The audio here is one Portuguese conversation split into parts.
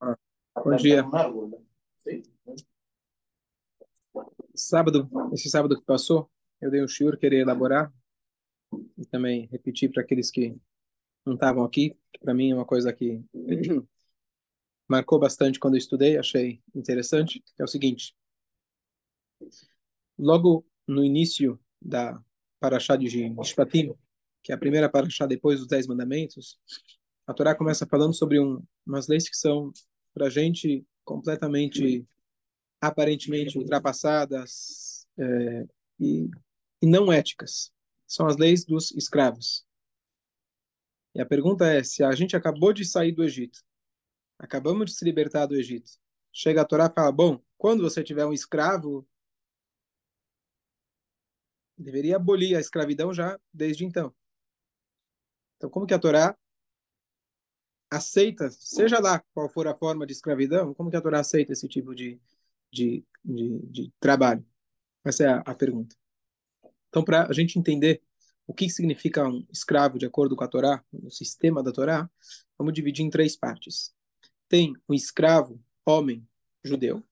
Ah, bom dia. Sábado, esse sábado que passou, eu dei um shiur, querer elaborar e também repetir para aqueles que não estavam aqui. Para mim é uma coisa que marcou bastante quando eu estudei, achei interessante. É o seguinte: logo no início da Parashá de Mishpatim, que é a primeira Parashá depois dos Dez Mandamentos, a Torá começa falando sobre um, umas leis que são, para a gente, completamente, aparentemente ultrapassadas é, e, e não éticas. São as leis dos escravos. E a pergunta é: se a gente acabou de sair do Egito, acabamos de se libertar do Egito, chega a Torá e fala: bom, quando você tiver um escravo, deveria abolir a escravidão já desde então. Então, como que a Torá aceita, seja lá qual for a forma de escravidão, como que a Torá aceita esse tipo de, de, de, de trabalho? Essa é a, a pergunta. Então, para a gente entender o que significa um escravo de acordo com a Torá, o sistema da Torá, vamos dividir em três partes. Tem um escravo, homem, judeu.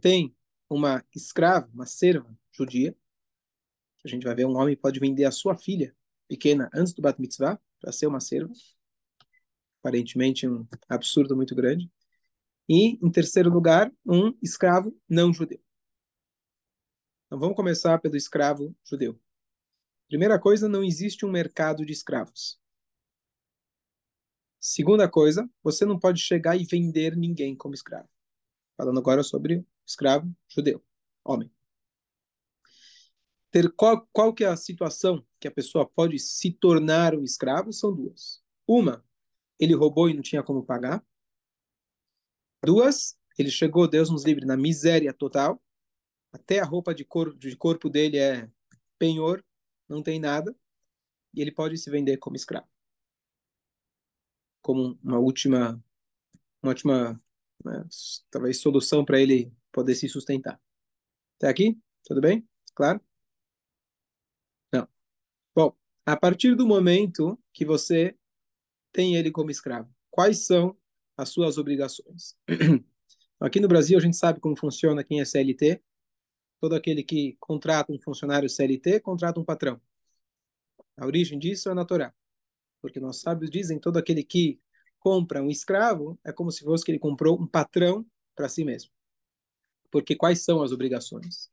Tem uma escrava, uma serva judia. A gente vai ver um homem pode vender a sua filha pequena antes do Bat Mitzvah para ser uma serva aparentemente um absurdo muito grande. E, em terceiro lugar, um escravo não judeu. Então vamos começar pelo escravo judeu. Primeira coisa, não existe um mercado de escravos. Segunda coisa, você não pode chegar e vender ninguém como escravo. Falando agora sobre escravo judeu, homem. Ter qual, qual que é a situação que a pessoa pode se tornar um escravo? São duas. Uma, ele roubou e não tinha como pagar. Duas, ele chegou, Deus nos livre, na miséria total. Até a roupa de, cor, de corpo dele é penhor, não tem nada. E ele pode se vender como escravo. Como uma última, uma última né, talvez solução para ele poder se sustentar. Até aqui? Tudo bem? Claro? Não. Bom, a partir do momento que você tem ele como escravo. Quais são as suas obrigações? Aqui no Brasil, a gente sabe como funciona quem é CLT. Todo aquele que contrata um funcionário CLT, contrata um patrão. A origem disso é na Torá. Porque nós sábios dizem todo aquele que compra um escravo é como se fosse que ele comprou um patrão para si mesmo. Porque quais são as obrigações?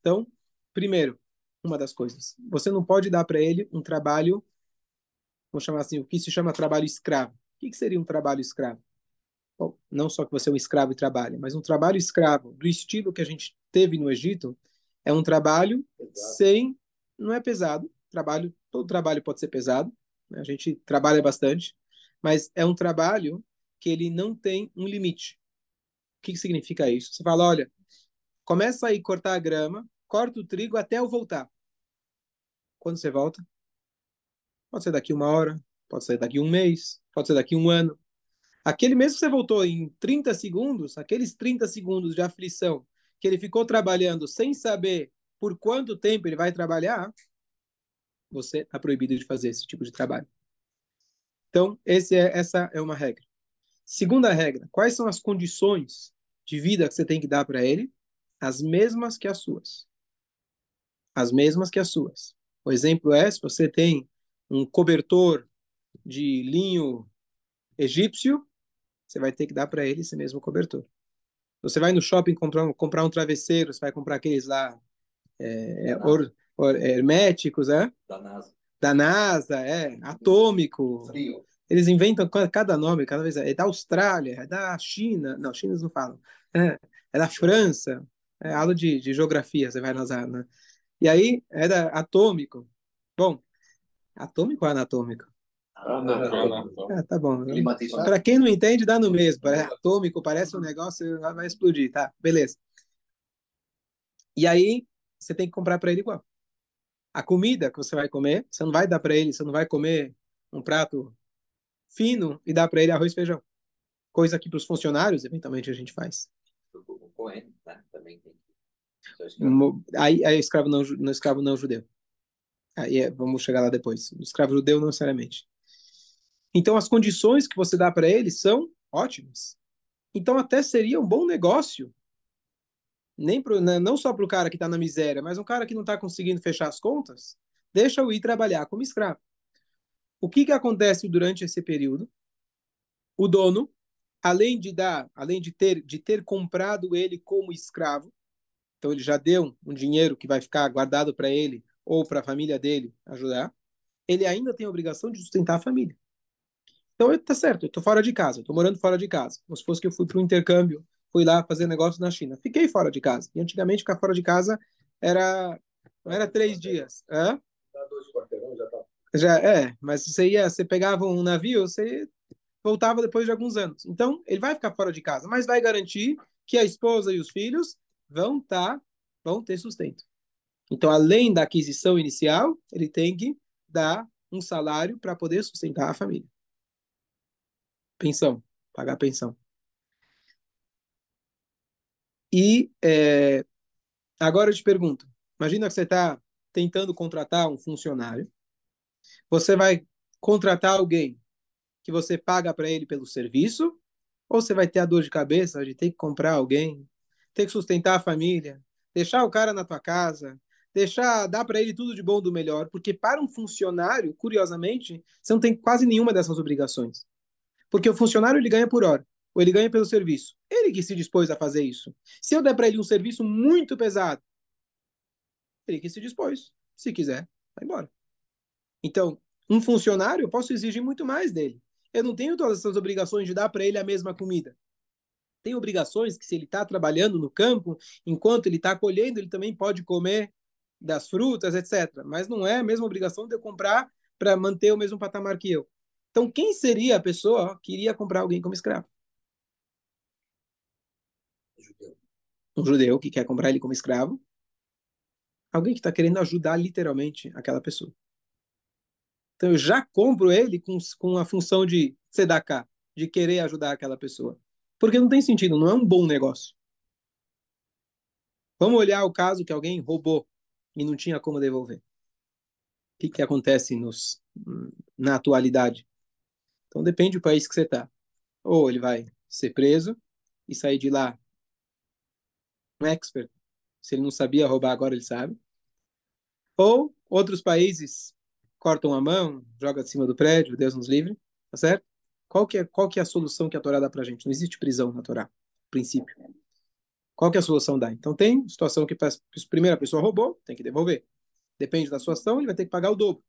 Então, primeiro, uma das coisas, você não pode dar para ele um trabalho vamos chamar assim, o que se chama trabalho escravo. O que, seria um trabalho escravo? Bom, não só que você é um escravo e trabalha, mas um trabalho escravo do estilo que a gente teve no Egito é um trabalho pesado. sem, não é pesado. Trabalho, todo trabalho pode ser pesado. Né? A gente trabalha bastante, mas é um trabalho que ele não tem um limite. O que, que significa isso? Você fala, olha, começa aí a cortar a grama, corta o trigo até eu voltar. Quando você volta? Pode ser daqui uma hora, pode ser daqui um mês, pode ser daqui um ano. Aquele mês que você voltou em 30 segundos, aqueles 30 segundos de aflição que ele ficou trabalhando sem saber por quanto tempo ele vai trabalhar, você está proibido de fazer esse tipo de trabalho. Então, é, essa é uma regra. Segunda regra, quais são as condições de vida que você tem que dar para ele? As mesmas que as suas. As mesmas que as suas. O exemplo é, se você tem um cobertor de linho egípcio, você vai ter que dar para ele esse mesmo cobertor. Você vai no shopping comprar um, comprar um travesseiro, você vai comprar aqueles lá é, é or, or, herméticos, é? Da NASA. Da NASA, é, atômico. Frio. Eles inventam cada nome, cada vez. É da Austrália, é da China. Não, China não falam. É, é da França. É aula de, de geografia, você vai nas né? E aí, é da atômico. Bom, Atômico ou anatômico? Anatômico. Ah, tá bom. Para quem não entende, dá no mesmo. É atômico, parece um negócio, vai explodir, tá? Beleza. E aí, você tem que comprar para ele igual. A comida que você vai comer, você não vai dar para ele, você não vai comer um prato fino e dar para ele arroz e feijão. Coisa que para os funcionários, eventualmente, a gente faz. O Cohen, né? Também tem. Aí, aí escravo não, no escravo não judeu. É, vamos chegar lá depois. O escravo judeu não necessariamente. Então, as condições que você dá para ele são ótimas. Então, até seria um bom negócio, nem pro, né, não só para o cara que está na miséria, mas um cara que não está conseguindo fechar as contas, deixa-o ir trabalhar como escravo. O que, que acontece durante esse período? O dono, além de dar, além de ter, de ter comprado ele como escravo, então ele já deu um dinheiro que vai ficar guardado para ele ou para a família dele ajudar, ele ainda tem a obrigação de sustentar a família. Então, tá certo, eu tô fora de casa, eu tô morando fora de casa. Como se fosse que eu fui para um intercâmbio, fui lá fazer negócio na China. Fiquei fora de casa. E antigamente ficar fora de casa era não era três dias. Hã? já tá. Já é, mas você ia, você pegava um navio, você voltava depois de alguns anos. Então, ele vai ficar fora de casa, mas vai garantir que a esposa e os filhos vão tá, vão ter sustento. Então, além da aquisição inicial, ele tem que dar um salário para poder sustentar a família. Pensão, pagar pensão. E é, agora eu te pergunto: imagina que você está tentando contratar um funcionário, você vai contratar alguém que você paga para ele pelo serviço, ou você vai ter a dor de cabeça de ter que comprar alguém, ter que sustentar a família, deixar o cara na tua casa, deixar, dar para ele tudo de bom do melhor, porque para um funcionário, curiosamente, você não tem quase nenhuma dessas obrigações. Porque o funcionário ele ganha por hora, ou ele ganha pelo serviço. Ele que se dispôs a fazer isso. Se eu der para ele um serviço muito pesado, ele que se dispôs. Se quiser, vai embora. Então, um funcionário, eu posso exigir muito mais dele. Eu não tenho todas essas obrigações de dar para ele a mesma comida. Tem obrigações que, se ele está trabalhando no campo, enquanto ele está colhendo, ele também pode comer das frutas, etc. Mas não é a mesma obrigação de eu comprar para manter o mesmo patamar que eu. Então, quem seria a pessoa que iria comprar alguém como escravo? Judeu. Um judeu que quer comprar ele como escravo. Alguém que está querendo ajudar literalmente aquela pessoa. Então, eu já compro ele com, com a função de sedacar, de querer ajudar aquela pessoa. Porque não tem sentido, não é um bom negócio. Vamos olhar o caso que alguém roubou e não tinha como devolver. O que, que acontece nos, na atualidade? Então depende do país que você está. Ou ele vai ser preso e sair de lá um expert. Se ele não sabia roubar, agora ele sabe. Ou outros países cortam a mão, joga de cima do prédio, Deus nos livre, tá certo? Qual que é, qual que é a solução que a Torá dá pra gente? Não existe prisão na Torá, princípio. Qual que é a solução dá? Então tem situação que a primeira pessoa roubou, tem que devolver. Depende da sua ação, ele vai ter que pagar o dobro.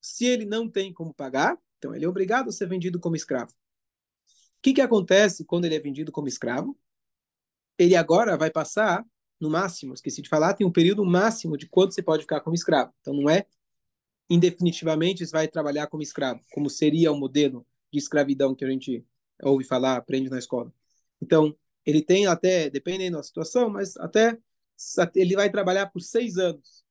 Se ele não tem como pagar, então, ele é obrigado a ser vendido como escravo. O que, que acontece quando ele é vendido como escravo? Ele agora vai passar, no máximo, esqueci de falar, tem um período máximo de quanto você pode ficar como escravo. Então, não é indefinitivamente você vai trabalhar como escravo, como seria o modelo de escravidão que a gente ouve falar, aprende na escola. Então, ele tem até, dependendo da situação, mas até ele vai trabalhar por seis anos.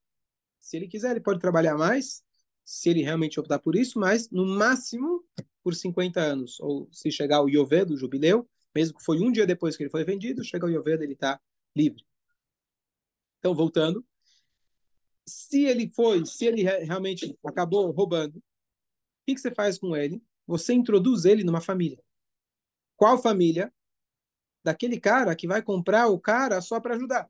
Se ele quiser, ele pode trabalhar mais, se ele realmente optar por isso, mas no máximo por 50 anos. Ou se chegar o Yovê do jubileu, mesmo que foi um dia depois que ele foi vendido, chega o Yovê, ele está livre. Então, voltando, se ele foi, se ele realmente acabou roubando, o que, que você faz com ele? Você introduz ele numa família. Qual família? Daquele cara que vai comprar o cara só para ajudar.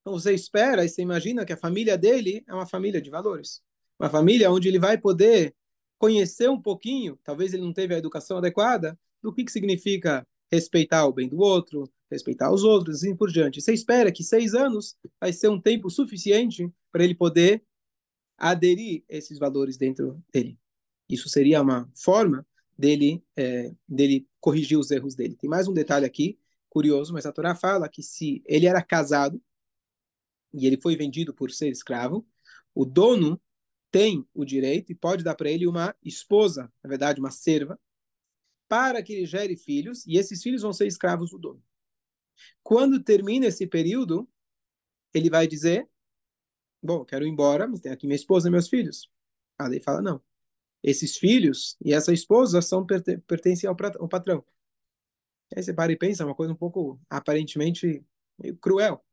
Então você espera e você imagina que a família dele é uma família de valores uma família onde ele vai poder conhecer um pouquinho, talvez ele não teve a educação adequada, do que, que significa respeitar o bem do outro, respeitar os outros, e assim por diante. Você espera que seis anos vai ser um tempo suficiente para ele poder aderir esses valores dentro dele. Isso seria uma forma dele, é, dele corrigir os erros dele. Tem mais um detalhe aqui, curioso, mas a Torá fala que se ele era casado e ele foi vendido por ser escravo, o dono tem o direito e pode dar para ele uma esposa, na verdade, uma serva, para que ele gere filhos, e esses filhos vão ser escravos do dono. Quando termina esse período, ele vai dizer: Bom, quero ir embora, mas tem aqui minha esposa e meus filhos. Ah, daí fala: Não. Esses filhos e essa esposa são pertencem ao, ao Aí você para e pensa, é uma coisa um pouco aparentemente cruel.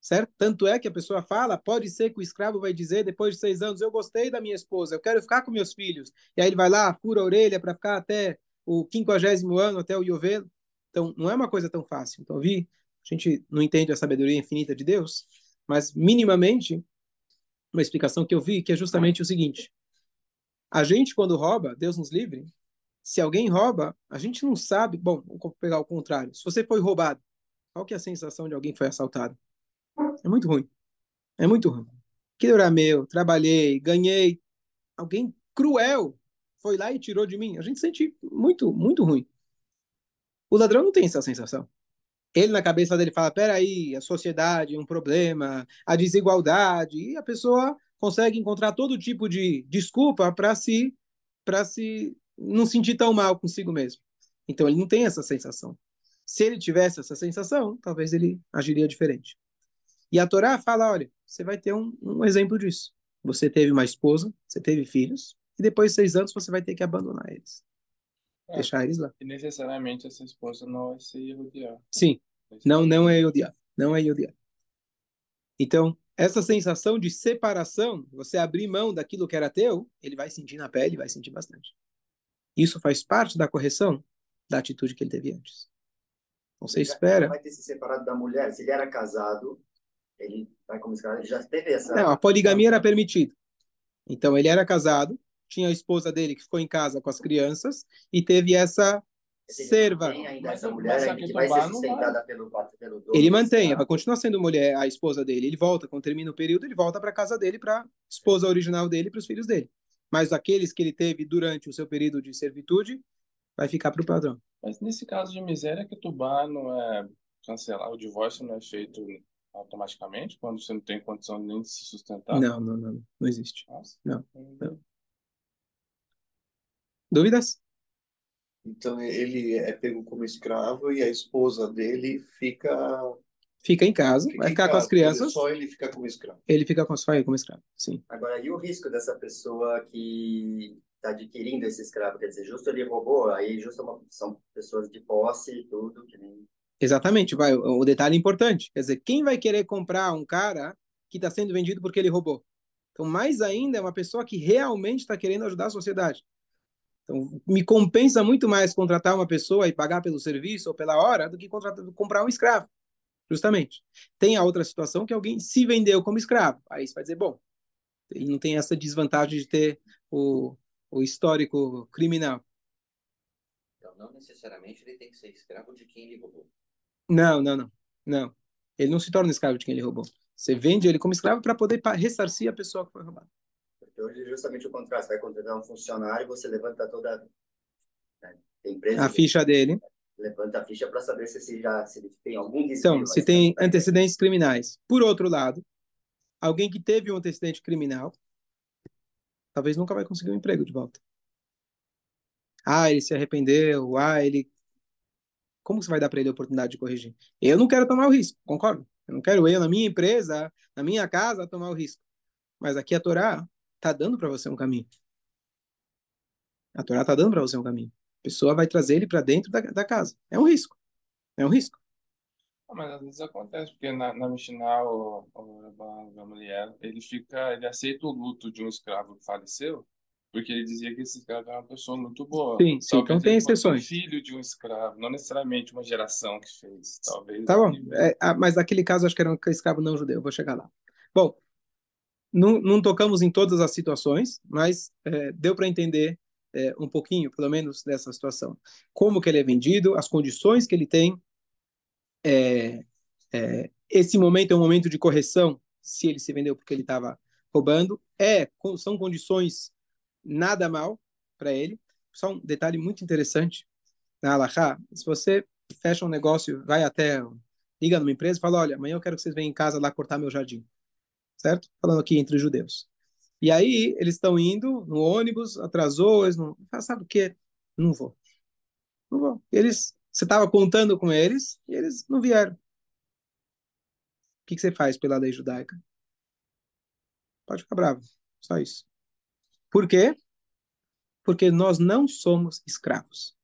certo? Tanto é que a pessoa fala, pode ser que o escravo vai dizer, depois de seis anos, eu gostei da minha esposa, eu quero ficar com meus filhos. E aí ele vai lá, fura a orelha para ficar até o quinquagésimo ano, até o Yovelo. Então, não é uma coisa tão fácil. Então, vi, a gente não entende a sabedoria infinita de Deus, mas minimamente, uma explicação que eu vi, que é justamente o seguinte. A gente, quando rouba, Deus nos livre, se alguém rouba, a gente não sabe. Bom, vamos pegar o contrário. Se você foi roubado, qual que é a sensação de alguém que foi assaltado? É muito ruim. É muito ruim. Aquilo era meu, trabalhei, ganhei. Alguém cruel foi lá e tirou de mim. A gente sente muito, muito ruim. O ladrão não tem essa sensação. Ele na cabeça dele fala: peraí, a sociedade é um problema, a desigualdade, e a pessoa consegue encontrar todo tipo de desculpa para se, para se não sentir tão mal consigo mesmo. Então ele não tem essa sensação. Se ele tivesse essa sensação, talvez ele agiria diferente. E a Torá fala: olha, você vai ter um, um exemplo disso. Você teve uma esposa, você teve filhos, e depois de seis anos você vai ter que abandonar eles. É, deixar eles lá. E necessariamente essa esposa não vai ser Yehudiá. Sim, não, não é Yehudiá. Não é Yehudiá. Então, essa sensação de separação, você abrir mão daquilo que era teu, ele vai sentir na pele, vai sentir bastante. Isso faz parte da correção da atitude que ele teve antes. Então, você espera. Ele vai ter se separado da mulher. Se ele era casado, ele vai como escravo. Ele já teve essa. Não, a poligamia era permitida. Então, ele era casado, tinha a esposa dele que ficou em casa com as crianças e teve essa serva. Ele mantém, vai continuar sendo mulher, a esposa dele. Ele volta, quando termina o período, ele volta para casa dele, para esposa original dele, para os filhos dele. Mas aqueles que ele teve durante o seu período de servitude, vai ficar para o padrão. Mas nesse caso de miséria, que Tubá não é cancelar, o divórcio não é feito automaticamente, quando você não tem condição nem de se sustentar? Não, não, não, não existe. Nossa. Não, não. Dúvidas? Então ele é pego como escravo e a esposa dele fica fica em casa, fica vai ficar casa, com as crianças. Só ele fica como escravo. Ele fica com só ele como escravo, sim. Agora, e o risco dessa pessoa que está adquirindo esse escravo? Quer dizer, justo ele roubou, aí justo uma, são pessoas de posse e tudo, que nem... Exatamente, vai, o detalhe importante. Quer dizer, quem vai querer comprar um cara que está sendo vendido porque ele roubou? Então, mais ainda, é uma pessoa que realmente está querendo ajudar a sociedade. Então, me compensa muito mais contratar uma pessoa e pagar pelo serviço ou pela hora do que contratar, comprar um escravo. Justamente. Tem a outra situação que alguém se vendeu como escravo. Aí você vai dizer, bom, ele não tem essa desvantagem de ter o, o histórico criminal. Então, não necessariamente ele tem que ser escravo de quem ele roubou. Não, não, não. Não. Ele não se torna escravo de quem ele roubou. Você vende ele como escravo para poder ressarcir a pessoa que foi roubada. Porque hoje é justamente o contrário. Você vai contratar um funcionário, você levanta toda né, a empresa. A ficha dele. Levanta a ficha para saber se, se, já, se ele tem algum desvio. Então, se tem antecedentes criminais. Por outro lado, alguém que teve um antecedente criminal, talvez nunca vai conseguir um emprego de volta. Ah, ele se arrependeu. Ah, ele. Como você vai dar para ele a oportunidade de corrigir? Eu não quero tomar o risco, concordo? Eu não quero eu, na minha empresa, na minha casa, tomar o risco. Mas aqui a Torá está dando para você um caminho. A Torá está dando para você um caminho. Pessoa vai trazer ele para dentro da, da, casa. É um risco. É um risco. Mas às vezes acontece, porque na, na Mishnah, o, o, a mulher, ele fica, ele aceita o luto de um escravo que faleceu, porque ele dizia que esse escravo era uma pessoa muito boa. Sim, sim então tem exceções. filho de um escravo, não necessariamente uma geração que fez, talvez. Tá bom, é, ah, mas naquele caso acho que era um escravo não judeu, vou chegar lá. Bom, não, não tocamos em todas as situações, mas é, deu para entender é, um pouquinho, pelo menos, dessa situação. Como que ele é vendido, as condições que ele tem. É, é esse momento é um momento de correção, se ele se vendeu porque ele estava roubando. É, são condições nada mal para ele. Só um detalhe muito interessante na Alahá, se você fecha um negócio, vai até, liga numa empresa e fala, olha, amanhã eu quero que vocês venham em casa lá cortar meu jardim certo? Falando aqui entre judeus. E aí eles estão indo no ônibus, atrasou, eles não, sabe o quê? Não vou. Não vou. Eles, você estava contando com eles e eles não vieram. O que, que você faz pela lei judaica? Pode ficar bravo, só isso. Por quê? Porque nós não somos escravos.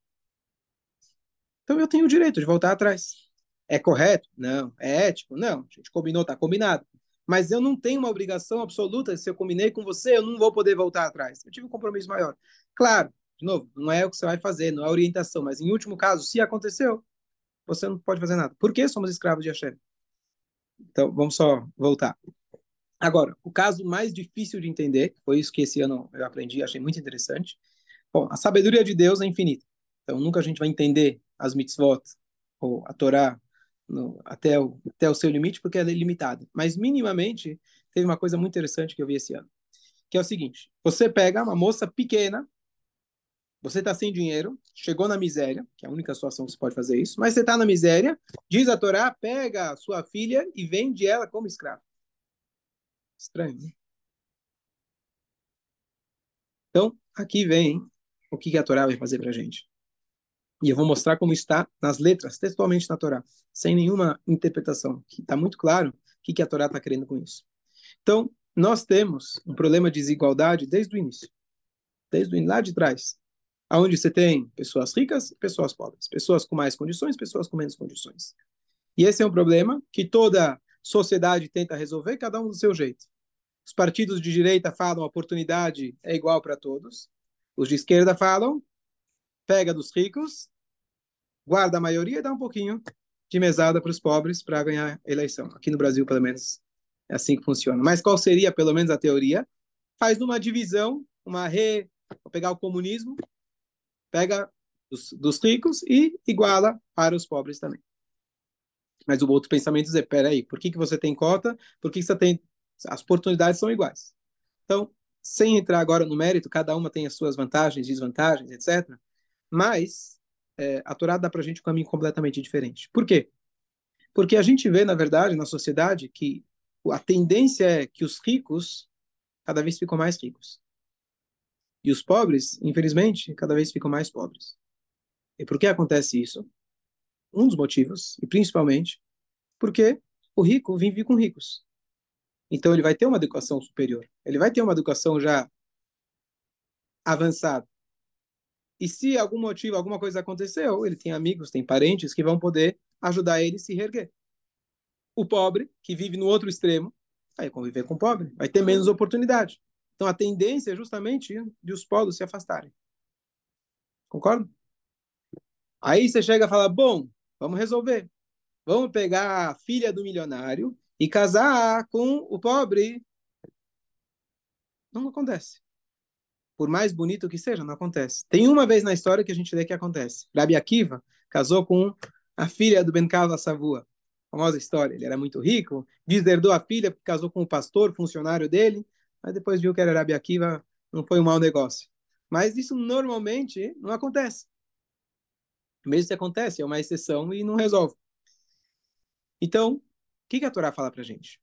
Então eu tenho o direito de voltar atrás. É correto? Não. É ético? Não. A gente combinou, está combinado. Mas eu não tenho uma obrigação absoluta, se eu combinei com você, eu não vou poder voltar atrás. Eu tive um compromisso maior. Claro, de novo, não é o que você vai fazer, não é orientação, mas em último caso, se aconteceu, você não pode fazer nada. Por que somos escravos de Hashem? Então, vamos só voltar. Agora, o caso mais difícil de entender, foi isso que esse ano eu aprendi, achei muito interessante. Bom, a sabedoria de Deus é infinita. Então, nunca a gente vai entender as mitzvot ou a Torá no, até, o, até o seu limite, porque ela é limitada. Mas, minimamente, teve uma coisa muito interessante que eu vi esse ano, que é o seguinte: você pega uma moça pequena, você está sem dinheiro, chegou na miséria, que é a única situação que você pode fazer isso, mas você está na miséria, diz a Torá, pega a sua filha e vende ela como escrava. Estranho, né? Então, aqui vem o que a Torá vai fazer para a gente. E eu vou mostrar como está nas letras, textualmente na Torá, sem nenhuma interpretação, que está muito claro o que a Torá está querendo com isso. Então, nós temos um problema de desigualdade desde o início, desde o, lá de trás, aonde você tem pessoas ricas e pessoas pobres, pessoas com mais condições, pessoas com menos condições. E esse é um problema que toda sociedade tenta resolver, cada um do seu jeito. Os partidos de direita falam oportunidade é igual para todos. Os de esquerda falam pega dos ricos, guarda a maioria e dá um pouquinho de mesada para os pobres para ganhar eleição. Aqui no Brasil, pelo menos, é assim que funciona. Mas qual seria, pelo menos, a teoria? Faz uma divisão, uma re... Vou pegar o comunismo, pega dos, dos ricos e iguala para os pobres também. Mas o outro pensamento é, peraí, por que, que você tem cota? Por que, que você tem... As oportunidades são iguais. Então, sem entrar agora no mérito, cada uma tem as suas vantagens, desvantagens, etc. Mas é, a Torá dá para a gente um caminho completamente diferente. Por quê? Porque a gente vê, na verdade, na sociedade, que a tendência é que os ricos cada vez ficam mais ricos. E os pobres, infelizmente, cada vez ficam mais pobres. E por que acontece isso? Um dos motivos, e principalmente, porque o rico vive com ricos. Então ele vai ter uma educação superior. Ele vai ter uma educação já avançada. E se algum motivo, alguma coisa aconteceu, ele tem amigos, tem parentes que vão poder ajudar ele a se reerguer. O pobre, que vive no outro extremo, vai conviver com o pobre, vai ter menos oportunidade. Então a tendência é justamente de os polos se afastarem. Concorda? Aí você chega e fala: bom, vamos resolver. Vamos pegar a filha do milionário e casar com o pobre. Não acontece por mais bonito que seja, não acontece. Tem uma vez na história que a gente vê que acontece. Rabi Akiva casou com a filha do Ben Kava Savua. Famosa história. Ele era muito rico, deserdou a filha, casou com o pastor, funcionário dele, mas depois viu que era Rabi Akiva, não foi um mau negócio. Mas isso normalmente não acontece. Mesmo se acontece, é uma exceção e não resolve. Então, o que, que a Torá fala para gente?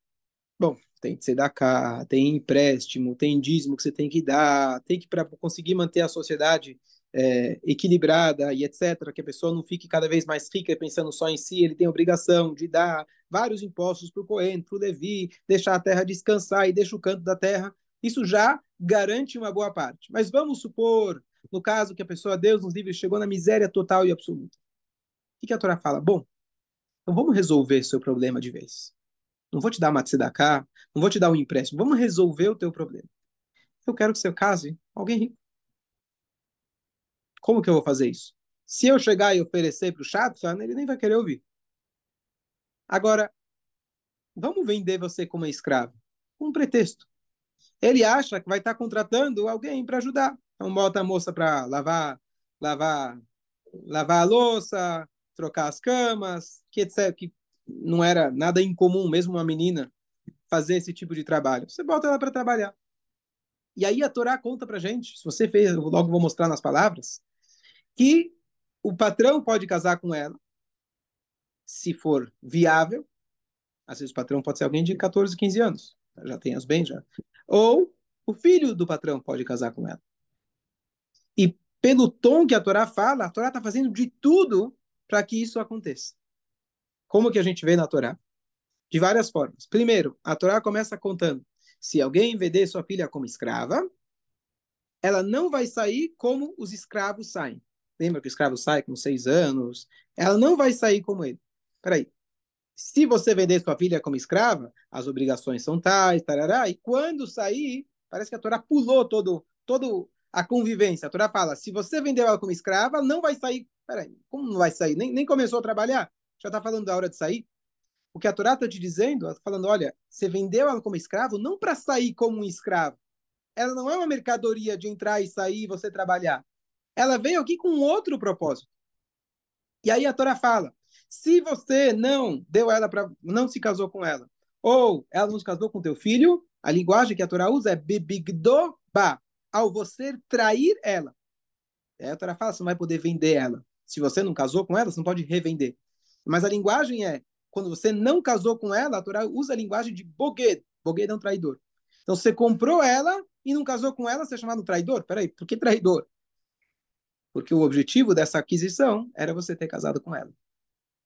Bom, tem que ser da cá, tem empréstimo, tem dízimo que você tem que dar, tem que para conseguir manter a sociedade é, equilibrada e etc, que a pessoa não fique cada vez mais rica pensando só em si, ele tem obrigação de dar vários impostos para o Cohen, para o Levi, deixar a terra descansar e deixa o canto da terra. Isso já garante uma boa parte. Mas vamos supor, no caso que a pessoa, Deus nos livre, chegou na miséria total e absoluta. O que a Torá fala? Bom, então vamos resolver seu problema de vez. Não vou te dar uma tzedakah, não vou te dar um empréstimo. Vamos resolver o teu problema. Eu quero que você case alguém rico. Como que eu vou fazer isso? Se eu chegar e oferecer para o Shatran, ele nem vai querer ouvir. Agora, vamos vender você como escravo. Um pretexto. Ele acha que vai estar contratando alguém para ajudar. Então bota a moça para lavar, lavar, lavar a louça, trocar as camas, que etc, que não era nada incomum, mesmo uma menina fazer esse tipo de trabalho. Você bota ela para trabalhar. E aí a Torá conta para gente, se você fez, eu logo vou mostrar nas palavras, que o patrão pode casar com ela, se for viável. Às vezes o patrão pode ser alguém de 14, 15 anos, já tem os bens já. Ou o filho do patrão pode casar com ela. E pelo tom que a Torá fala, a Torá está fazendo de tudo para que isso aconteça. Como que a gente vê na Torá? De várias formas. Primeiro, a Torá começa contando: se alguém vender sua filha como escrava, ela não vai sair como os escravos saem. Lembra que o escravo sai com seis anos? Ela não vai sair como ele. Peraí, Se você vender sua filha como escrava, as obrigações são tais, tarará, e quando sair, parece que a Torá pulou todo, todo a convivência. A Torá fala, se você vendeu ela como escrava, não vai sair. Peraí, como não vai sair? Nem, nem começou a trabalhar? Já está falando da hora de sair? O que a Torá está te dizendo, está falando, olha, você vendeu ela como escravo não para sair como um escravo. Ela não é uma mercadoria de entrar e sair e você trabalhar. Ela veio aqui com outro propósito. E aí a Torá fala, se você não deu ela para, não se casou com ela, ou ela não se casou com teu filho, a linguagem que a Torá usa é bibigdoba, ao você trair ela. Aí a Torá fala, você não vai poder vender ela. Se você não casou com ela, você não pode revender. Mas a linguagem é, quando você não casou com ela, a Torá usa a linguagem de boged. Boged é um traidor. Então, você comprou ela e não casou com ela, você é chamado traidor? Peraí, por que traidor? Porque o objetivo dessa aquisição era você ter casado com ela.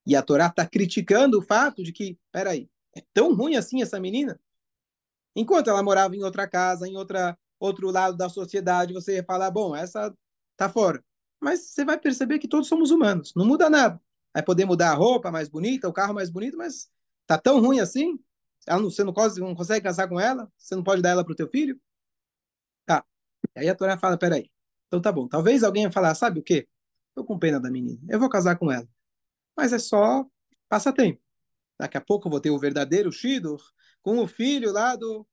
E a Torá está criticando o fato de que, peraí, é tão ruim assim essa menina? Enquanto ela morava em outra casa, em outra, outro lado da sociedade, você ia falar, bom, essa tá fora. Mas você vai perceber que todos somos humanos, não muda nada. Vai poder mudar a roupa mais bonita, o carro mais bonito, mas tá tão ruim assim? Você não, não consegue casar com ela? Você não pode dar ela para o teu filho? Tá. Aí a Torá fala, peraí. Então tá bom. Talvez alguém ia falar, sabe o quê? Tô com pena da menina. Eu vou casar com ela mas é só passatempo. Daqui a pouco eu vou ter o verdadeiro Shidur com o filho lá do.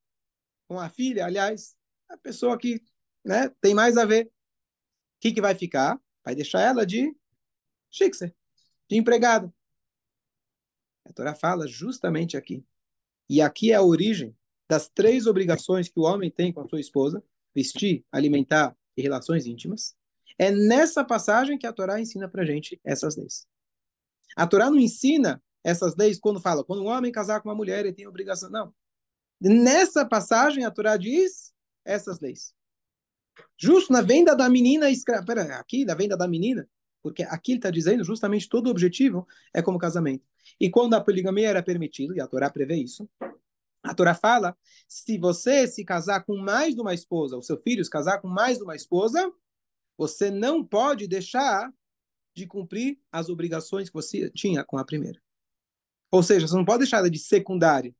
com a filha, aliás, a pessoa que né, tem mais a ver. O que, que vai ficar? Vai deixar ela de Shikser, de empregada. A Torá fala justamente aqui. E aqui é a origem das três obrigações que o homem tem com a sua esposa: vestir, alimentar e relações íntimas. É nessa passagem que a Torá ensina para gente essas leis. A Torá não ensina essas leis quando fala, quando um homem casar com uma mulher, ele tem obrigação. Não. Nessa passagem, a Torá diz essas leis. Justo na venda da menina escrava. Pera, aqui, na venda da menina, porque aqui ele está dizendo justamente todo o objetivo é como casamento. E quando a poligamia era permitida, e a Torá prevê isso, a Torá fala: se você se casar com mais de uma esposa, o seu filho se casar com mais de uma esposa, você não pode deixar de cumprir as obrigações que você tinha com a primeira. Ou seja, você não pode deixar ela de secundária.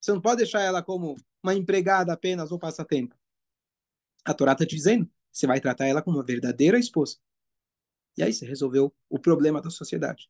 Você não pode deixar ela como uma empregada apenas ou passatempo. A Torá está te dizendo, você vai tratar ela como uma verdadeira esposa. E aí você resolveu o problema da sociedade.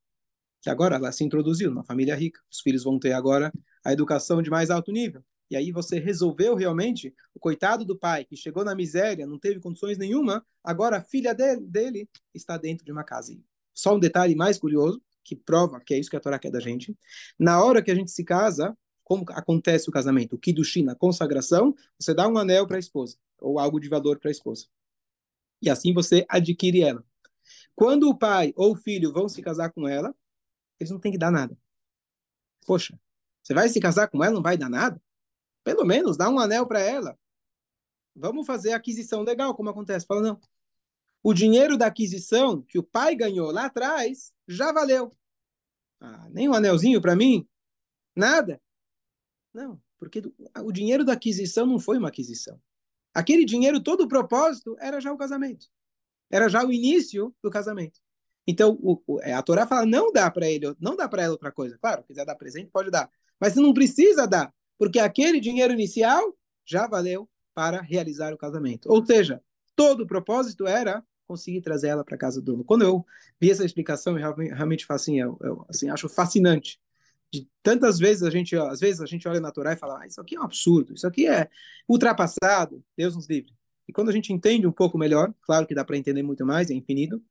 Que agora ela se introduziu numa família rica. Os filhos vão ter agora a educação de mais alto nível. E aí você resolveu realmente o coitado do pai que chegou na miséria, não teve condições nenhuma, agora a filha dele, dele está dentro de uma casa. Só um detalhe mais curioso, que prova que é isso que a Torá quer da gente. Na hora que a gente se casa, como acontece o casamento? O Kiddushin, a consagração, você dá um anel para a esposa, ou algo de valor para a esposa. E assim você adquire ela. Quando o pai ou o filho vão se casar com ela, eles não têm que dar nada. Poxa, você vai se casar com ela, não vai dar nada? Pelo menos dá um anel para ela. Vamos fazer aquisição legal, como acontece. Fala, não, o dinheiro da aquisição que o pai ganhou lá atrás já valeu. Ah, nem um anelzinho para mim? Nada? Não, porque o dinheiro da aquisição não foi uma aquisição. Aquele dinheiro, todo o propósito, era já o casamento. Era já o início do casamento. Então, o, o, é, a Torá fala, não dá para ele, não dá para ela outra coisa. Claro, quiser dar presente, pode dar. Mas não precisa dar, porque aquele dinheiro inicial já valeu para realizar o casamento. Ou seja, todo o propósito era conseguir trazer ela para casa do dono. Quando eu vi essa explicação, eu realmente, assim, eu, eu assim, acho fascinante. De tantas vezes a gente, às vezes a gente olha na Torá e fala, ah, isso aqui é um absurdo, isso aqui é ultrapassado, Deus nos livre. E quando a gente entende um pouco melhor, claro que dá para entender muito mais, é infinito,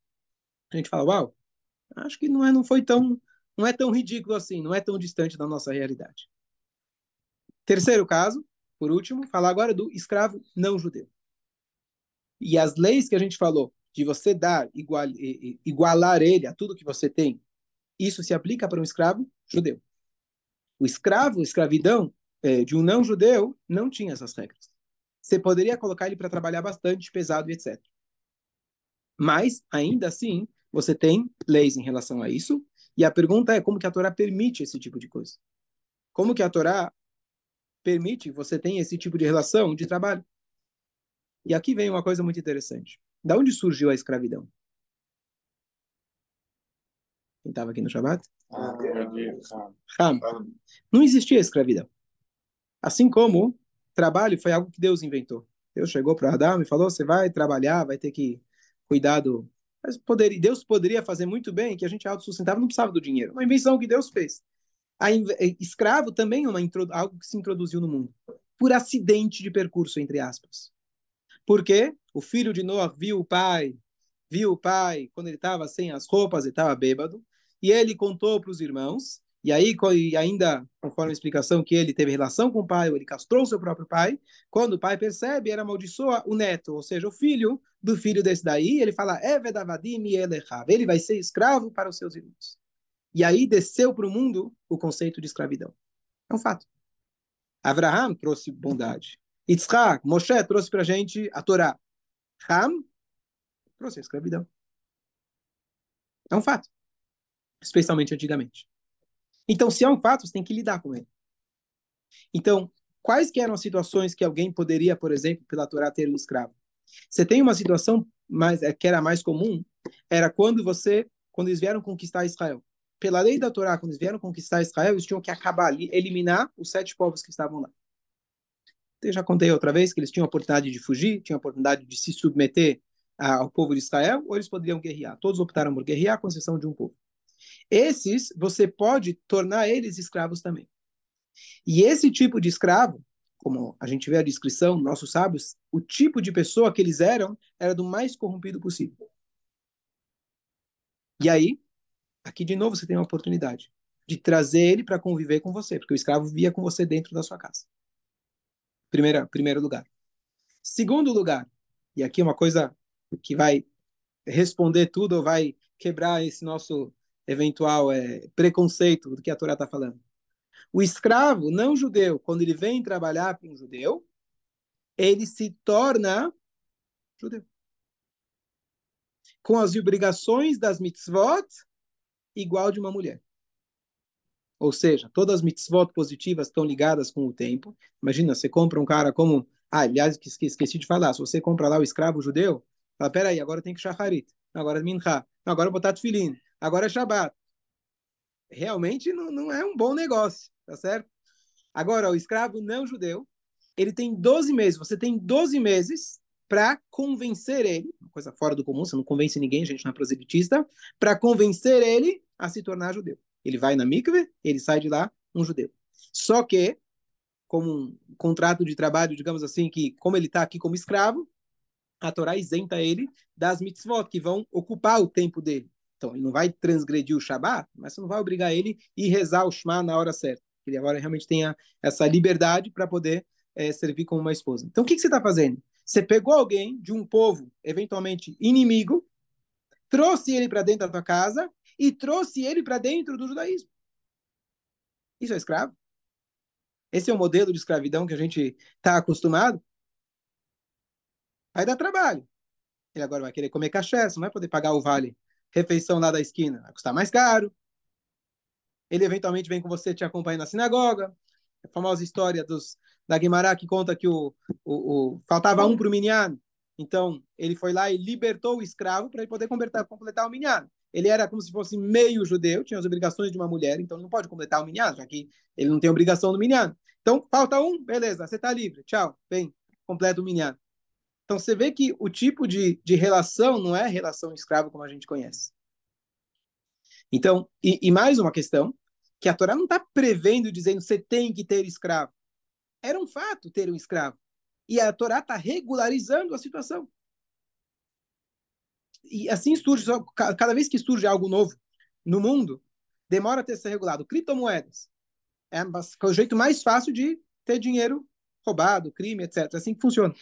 a gente fala, uau, acho que não é, não foi tão, não é tão ridículo assim, não é tão distante da nossa realidade. Terceiro caso, por último, falar agora do escravo não judeu. E as leis que a gente falou, de você dar, igual, igualar ele a tudo que você tem, isso se aplica para um escravo judeu. O escravo, escravidão é, de um não judeu, não tinha essas regras. Você poderia colocar ele para trabalhar bastante, pesado e etc. Mas, ainda assim, você tem leis em relação a isso, e a pergunta é como que a Torá permite esse tipo de coisa? Como que a Torá permite que você tenha esse tipo de relação de trabalho? E aqui vem uma coisa muito interessante. Da onde surgiu a escravidão? Quem estava aqui no Shabbat? Ah, entendi. Tá. Ham. Ah, Não existia escravidão. Assim como trabalho foi algo que Deus inventou. Deus chegou para Adão e falou: você vai trabalhar, vai ter que cuidar do. Mas Deus poderia fazer muito bem que a gente autossustentava, não precisava do dinheiro. Uma invenção que Deus fez. A inve- eh, escravo também é uma algo que se introduziu no mundo por acidente de percurso, entre aspas. Por quê? O filho de Noah viu o pai, viu o pai quando ele estava sem as roupas, ele estava bêbado, e ele contou para os irmãos, e aí, e ainda, conforme a explicação que ele teve relação com o pai, ou ele castrou seu próprio pai, quando o pai percebe, ele amaldiçoa o neto, ou seja, o filho do filho desse daí, ele fala, "Eved avadim elechav", ele vai ser escravo para os seus irmãos. E aí desceu para o mundo o conceito de escravidão. É um fato. Abraham trouxe bondade. Yitzhak, Moshe trouxe para a gente a Torá. Ham trouxe a escravidão. É um fato. Especialmente antigamente. Então, se é um fato, você tem que lidar com ele. Então, quais que eram as situações que alguém poderia, por exemplo, pela Torá ter um escravo? Você tem uma situação mais, é, que era mais comum, era quando você, quando eles vieram conquistar Israel. Pela lei da Torá, quando eles vieram conquistar Israel, eles tinham que acabar ali, eliminar os sete povos que estavam lá. Eu já contei outra vez que eles tinham a oportunidade de fugir, tinham a oportunidade de se submeter ao povo de Israel, ou eles poderiam guerrear. Todos optaram por guerrear, com exceção de um povo. Esses, você pode tornar eles escravos também. E esse tipo de escravo, como a gente vê a descrição, nossos sábios, o tipo de pessoa que eles eram era do mais corrompido possível. E aí, aqui de novo você tem uma oportunidade de trazer ele para conviver com você, porque o escravo via com você dentro da sua casa. Primeira, primeiro lugar. Segundo lugar, e aqui é uma coisa que vai responder tudo ou vai quebrar esse nosso eventual é, preconceito do que a Torá está falando. O escravo não judeu, quando ele vem trabalhar para um judeu, ele se torna judeu. Com as obrigações das mitzvot, igual de uma mulher. Ou seja, todas as mitzvot positivas estão ligadas com o tempo. Imagina, você compra um cara como. Ah, aliás, esqueci de falar. Se você compra lá o escravo judeu, fala: peraí, agora tem que shacharit, agora é mincha, agora botar tefilim, agora é Shabbat. Realmente não, não é um bom negócio, tá certo? Agora, o escravo não judeu, ele tem 12 meses, você tem 12 meses para convencer ele, uma coisa fora do comum, você não convence ninguém, gente não é proselitista, para convencer ele a se tornar judeu. Ele vai na mikve, ele sai de lá um judeu. Só que, como um contrato de trabalho, digamos assim, que como ele está aqui como escravo, a Torá isenta ele das mitzvot, que vão ocupar o tempo dele. Então, ele não vai transgredir o Shabat, mas você não vai obrigar ele a rezar o Shema na hora certa. Ele agora realmente tenha essa liberdade para poder é, servir como uma esposa. Então, o que, que você está fazendo? Você pegou alguém de um povo, eventualmente inimigo, trouxe ele para dentro da tua casa e trouxe ele para dentro do judaísmo. Isso é escravo? Esse é o modelo de escravidão que a gente está acostumado? Vai dar trabalho. Ele agora vai querer comer caché, não vai poder pagar o vale refeição lá da esquina, vai custar mais caro. Ele eventualmente vem com você te acompanha na sinagoga. A famosa história dos, da Guimarães que conta que o, o, o faltava um para o Minyan. Então, ele foi lá e libertou o escravo para ele poder completar, completar o Minyan. Ele era como se fosse meio judeu, tinha as obrigações de uma mulher, então não pode completar o Minyan, já que ele não tem obrigação no Minyan. Então, falta um, beleza, você está livre, tchau, vem, completa o Minyan. Então, você vê que o tipo de, de relação não é relação escravo como a gente conhece. Então, e, e mais uma questão, que a Torá não está prevendo, dizendo você tem que ter escravo. Era um fato ter um escravo. E a Torá está regularizando a situação. E assim surge, cada vez que surge algo novo no mundo, demora a ter ser regulado. Criptomoedas é o jeito mais fácil de ter dinheiro roubado, crime, etc. É assim que funciona.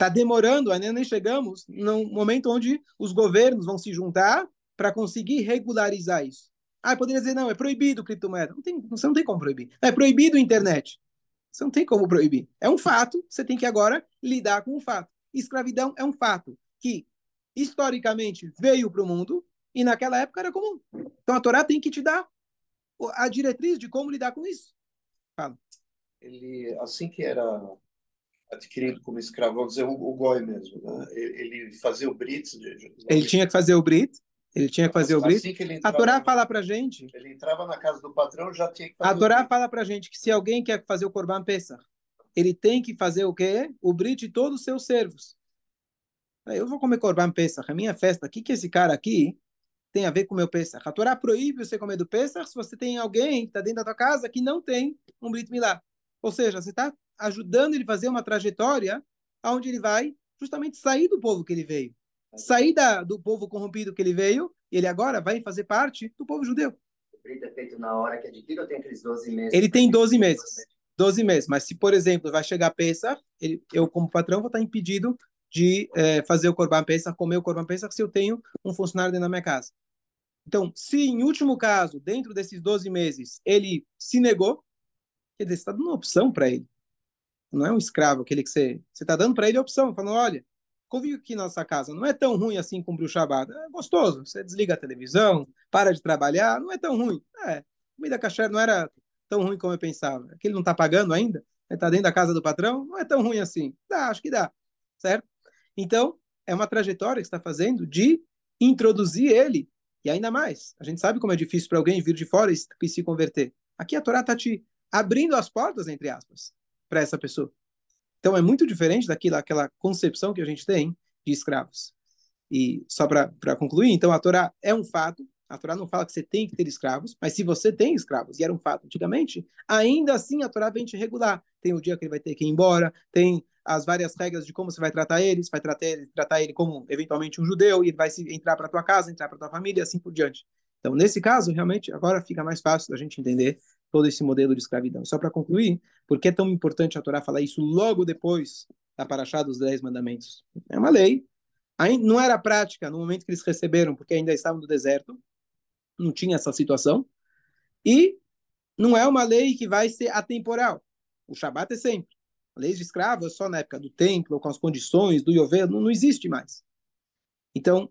Está demorando, ainda nem chegamos no momento onde os governos vão se juntar para conseguir regularizar isso. Ah, poderia dizer, não, é proibido criptomoeda. Não tem, você não tem como proibir. É proibido a internet. Você não tem como proibir. É um fato, você tem que agora lidar com o fato. Escravidão é um fato que, historicamente, veio para o mundo e naquela época era comum. Então a Torá tem que te dar a diretriz de como lidar com isso. Fala. Ele, assim que era adquirido como escravo, vamos dizer, o, o Goi mesmo, né? ele fazia o Brit. Ele tinha que fazer o Brit. Ele tinha que fazer o brit. Assim ele A Torá fala pra gente, ele entrava na casa do patrão, já tinha que fazer a Torá fala pra gente que se alguém quer fazer o Corban Pesach, ele tem que fazer o quê? O brit de todos os seus servos. Eu vou comer Corban Pesach, é minha festa. O que que esse cara aqui tem a ver com o meu Pesach? A Torá proíbe você comer do Pesach se você tem alguém que está dentro da tua casa que não tem um Brit Milá. Ou seja, você está ajudando ele a fazer uma trajetória onde ele vai justamente sair do povo que ele veio. Sair da, do povo corrompido que ele veio, e ele agora vai fazer parte do povo judeu. O brito é feito na hora que adquire ou tem aqueles 12 meses? Ele tem 12 meses. 12 meses. Mas se, por exemplo, vai chegar Pesach, ele, eu, como patrão, vou estar impedido de eh, fazer o Corban Pesach, comer o Corban Pesach, se eu tenho um funcionário dentro da minha casa. Então, se em último caso, dentro desses 12 meses, ele se negou, quer dizer, você está dando uma opção para ele. Não é um escravo, aquele que você... Está dando para ele a opção, falando, olha, convive aqui na nossa casa, não é tão ruim assim cumprir o Shabbat. É gostoso, você desliga a televisão, para de trabalhar, não é tão ruim. É, comida kasher não era tão ruim como eu pensava. É que ele não está pagando ainda, está dentro da casa do patrão, não é tão ruim assim. Dá, acho que dá, certo? Então, é uma trajetória que está fazendo de introduzir ele, e ainda mais, a gente sabe como é difícil para alguém vir de fora e se converter. Aqui a Torá está te abrindo as portas, entre aspas, para essa pessoa. Então é muito diferente daquilo, aquela concepção que a gente tem de escravos. E só para concluir, então a Torá é um fato, a Torá não fala que você tem que ter escravos, mas se você tem escravos, e era um fato antigamente, ainda assim a Torá vem te regular. Tem o dia que ele vai ter que ir embora, tem as várias regras de como você vai tratar ele, você vai tratar ele, tratar ele como eventualmente um judeu, e ele vai se, entrar para tua casa, entrar para tua família, assim por diante. Então, nesse caso, realmente, agora fica mais fácil da gente entender todo esse modelo de escravidão. Só para concluir, por que é tão importante a Torá falar isso logo depois da Paraxá dos Dez Mandamentos? É uma lei. Não era prática no momento que eles receberam, porque ainda estavam no deserto, não tinha essa situação. E não é uma lei que vai ser atemporal. O Shabat é sempre. A lei de escravo é só na época do templo, com as condições do Yovel, não, não existe mais. Então,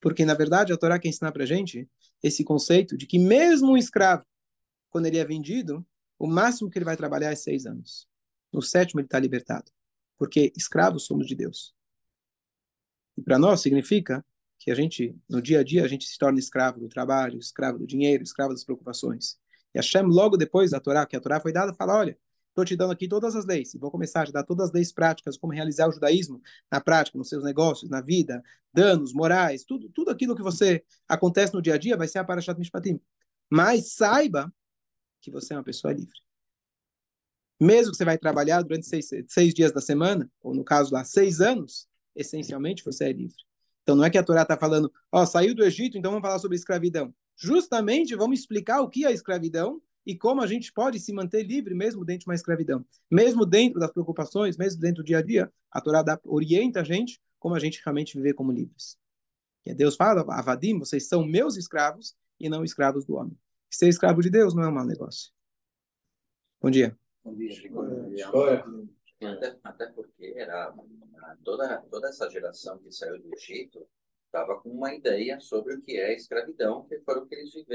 porque na verdade a Torá quer ensinar para gente esse conceito de que mesmo o escravo, quando ele é vendido, o máximo que ele vai trabalhar é seis anos. No sétimo ele está libertado, porque escravos somos de Deus. E para nós significa que a gente, no dia a dia, a gente se torna escravo do trabalho, escravo do dinheiro, escravo das preocupações. E Hashem, logo depois da Torá, que a Torá foi dada, fala, olha, estou te dando aqui todas as leis, vou começar a te dar todas as leis práticas, como realizar o judaísmo na prática, nos seus negócios, na vida, danos, morais, tudo, tudo aquilo que você acontece no dia a dia vai ser a Parashat Mishpatim. Mas saiba que você é uma pessoa livre. Mesmo que você vai trabalhar durante seis, seis dias da semana, ou no caso lá, seis anos, essencialmente você é livre. Então não é que a Torá está falando, ó, oh, saiu do Egito, então vamos falar sobre escravidão. Justamente vamos explicar o que é a escravidão e como a gente pode se manter livre mesmo dentro de uma escravidão. Mesmo dentro das preocupações, mesmo dentro do dia a dia, a Torá dá, orienta a gente como a gente realmente viver como livres. E Deus fala, Avadim, vocês são meus escravos e não escravos do homem. Ser escravo de Deus não é um mau negócio. Bom dia. Bom dia. Até, até porque era toda, toda essa geração que saiu do Egito estava com uma ideia sobre o que é escravidão, que foram o que eles viveram.